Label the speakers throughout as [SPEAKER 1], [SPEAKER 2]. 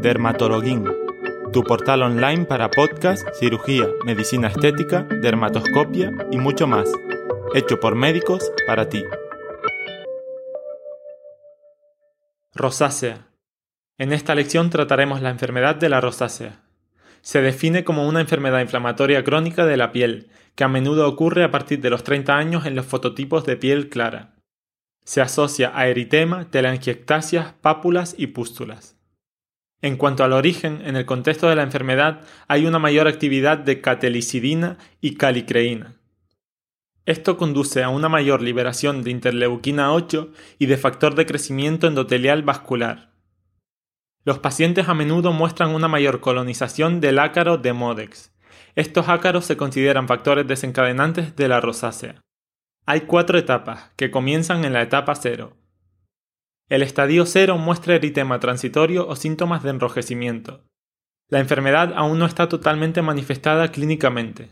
[SPEAKER 1] Dermatologuín, tu portal online para podcast, cirugía, medicina estética, dermatoscopia y mucho más, hecho por médicos para ti. Rosácea. En esta lección trataremos la enfermedad de la rosácea. Se define como una enfermedad inflamatoria crónica de la piel, que a menudo ocurre a partir de los 30 años en los fototipos de piel clara. Se asocia a eritema, telangiectasias, pápulas y pústulas. En cuanto al origen, en el contexto de la enfermedad hay una mayor actividad de catelicidina y calicreína. Esto conduce a una mayor liberación de interleuquina 8 y de factor de crecimiento endotelial vascular. Los pacientes a menudo muestran una mayor colonización del ácaro de Modex. Estos ácaros se consideran factores desencadenantes de la rosácea. Hay cuatro etapas, que comienzan en la etapa 0, el estadio 0 muestra eritema transitorio o síntomas de enrojecimiento. La enfermedad aún no está totalmente manifestada clínicamente.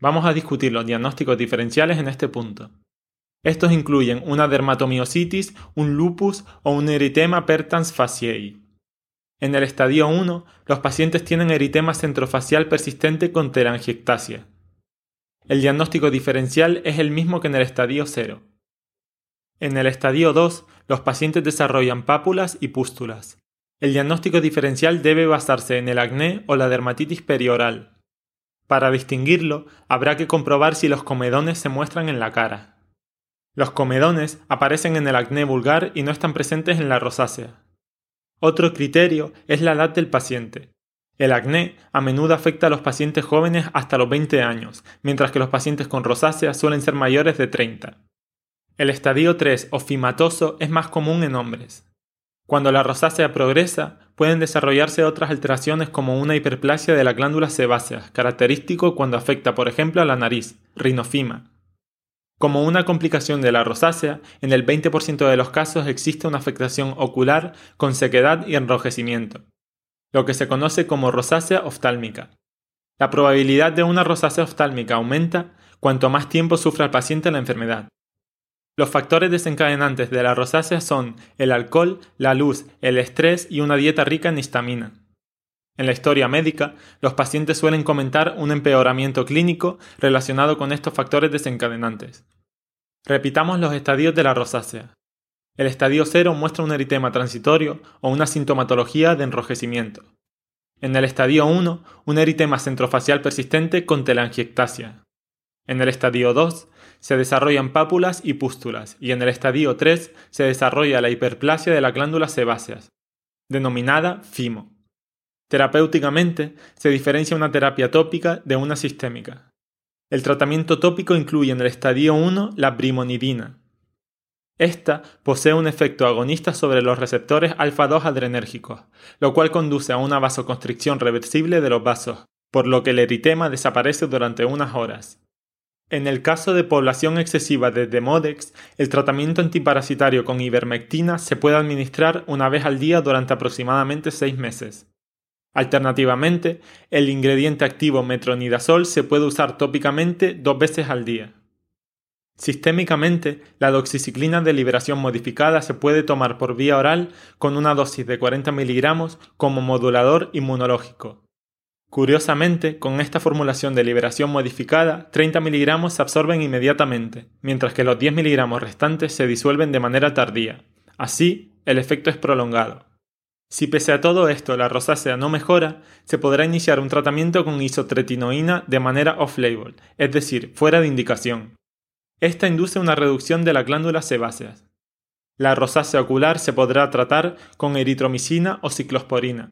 [SPEAKER 1] Vamos a discutir los diagnósticos diferenciales en este punto. Estos incluyen una dermatomiositis, un lupus o un eritema pertans faciei. En el estadio 1, los pacientes tienen eritema centrofacial persistente con telangiectasia. El diagnóstico diferencial es el mismo que en el estadio 0. En el estadio 2, los pacientes desarrollan pápulas y pústulas. El diagnóstico diferencial debe basarse en el acné o la dermatitis perioral. Para distinguirlo, habrá que comprobar si los comedones se muestran en la cara. Los comedones aparecen en el acné vulgar y no están presentes en la rosácea. Otro criterio es la edad del paciente. El acné a menudo afecta a los pacientes jóvenes hasta los 20 años, mientras que los pacientes con rosácea suelen ser mayores de 30. El estadio 3 o fimatoso es más común en hombres. Cuando la rosácea progresa, pueden desarrollarse otras alteraciones como una hiperplasia de las glándulas sebáceas, característico cuando afecta, por ejemplo, a la nariz, rinofima. Como una complicación de la rosácea, en el 20% de los casos existe una afectación ocular con sequedad y enrojecimiento, lo que se conoce como rosácea oftálmica. La probabilidad de una rosácea oftálmica aumenta cuanto más tiempo sufra el paciente la enfermedad. Los factores desencadenantes de la rosácea son el alcohol, la luz, el estrés y una dieta rica en histamina. En la historia médica, los pacientes suelen comentar un empeoramiento clínico relacionado con estos factores desencadenantes. Repitamos los estadios de la rosácea. El estadio 0 muestra un eritema transitorio o una sintomatología de enrojecimiento. En el estadio 1, un eritema centrofacial persistente con telangiectasia. En el estadio 2, se desarrollan pápulas y pústulas, y en el estadio 3 se desarrolla la hiperplasia de las glándulas sebáceas, denominada FIMO. Terapéuticamente, se diferencia una terapia tópica de una sistémica. El tratamiento tópico incluye en el estadio 1 la brimonidina. Esta posee un efecto agonista sobre los receptores alfa-2 adrenérgicos, lo cual conduce a una vasoconstricción reversible de los vasos, por lo que el eritema desaparece durante unas horas. En el caso de población excesiva de Demodex, el tratamiento antiparasitario con ivermectina se puede administrar una vez al día durante aproximadamente seis meses. Alternativamente, el ingrediente activo metronidazol se puede usar tópicamente dos veces al día. Sistémicamente, la doxiciclina de liberación modificada se puede tomar por vía oral con una dosis de 40 miligramos como modulador inmunológico. Curiosamente, con esta formulación de liberación modificada, 30 miligramos se absorben inmediatamente, mientras que los 10 miligramos restantes se disuelven de manera tardía. Así, el efecto es prolongado. Si pese a todo esto la rosácea no mejora, se podrá iniciar un tratamiento con isotretinoína de manera off-label, es decir, fuera de indicación. Esta induce una reducción de las glándulas sebáceas. La rosácea ocular se podrá tratar con eritromicina o ciclosporina,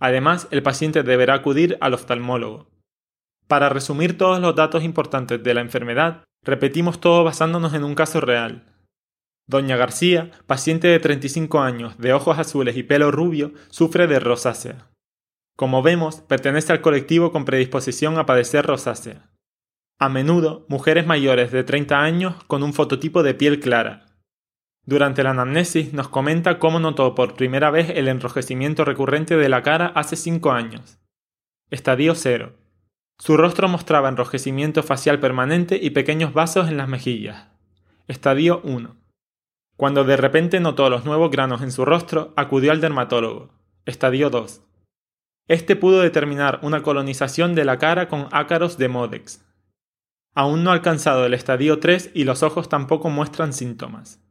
[SPEAKER 1] Además, el paciente deberá acudir al oftalmólogo. Para resumir todos los datos importantes de la enfermedad, repetimos todo basándonos en un caso real. Doña García, paciente de 35 años, de ojos azules y pelo rubio, sufre de rosácea. Como vemos, pertenece al colectivo con predisposición a padecer rosácea. A menudo, mujeres mayores de 30 años con un fototipo de piel clara, durante la anamnesis nos comenta cómo notó por primera vez el enrojecimiento recurrente de la cara hace 5 años. Estadio 0. Su rostro mostraba enrojecimiento facial permanente y pequeños vasos en las mejillas. Estadio 1. Cuando de repente notó los nuevos granos en su rostro, acudió al dermatólogo. estadio 2. Este pudo determinar una colonización de la cara con ácaros de Modex. Aún no ha alcanzado el estadio 3 y los ojos tampoco muestran síntomas.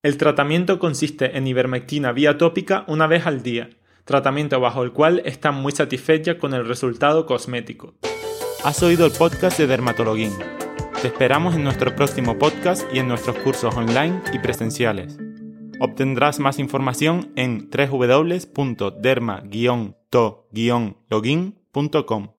[SPEAKER 1] El tratamiento consiste en ivermectina vía tópica una vez al día, tratamiento bajo el cual está muy satisfecha con el resultado cosmético.
[SPEAKER 2] Has oído el podcast de Dermatologuín. Te esperamos en nuestro próximo podcast y en nuestros cursos online y presenciales. Obtendrás más información en www.derma-to-login.com.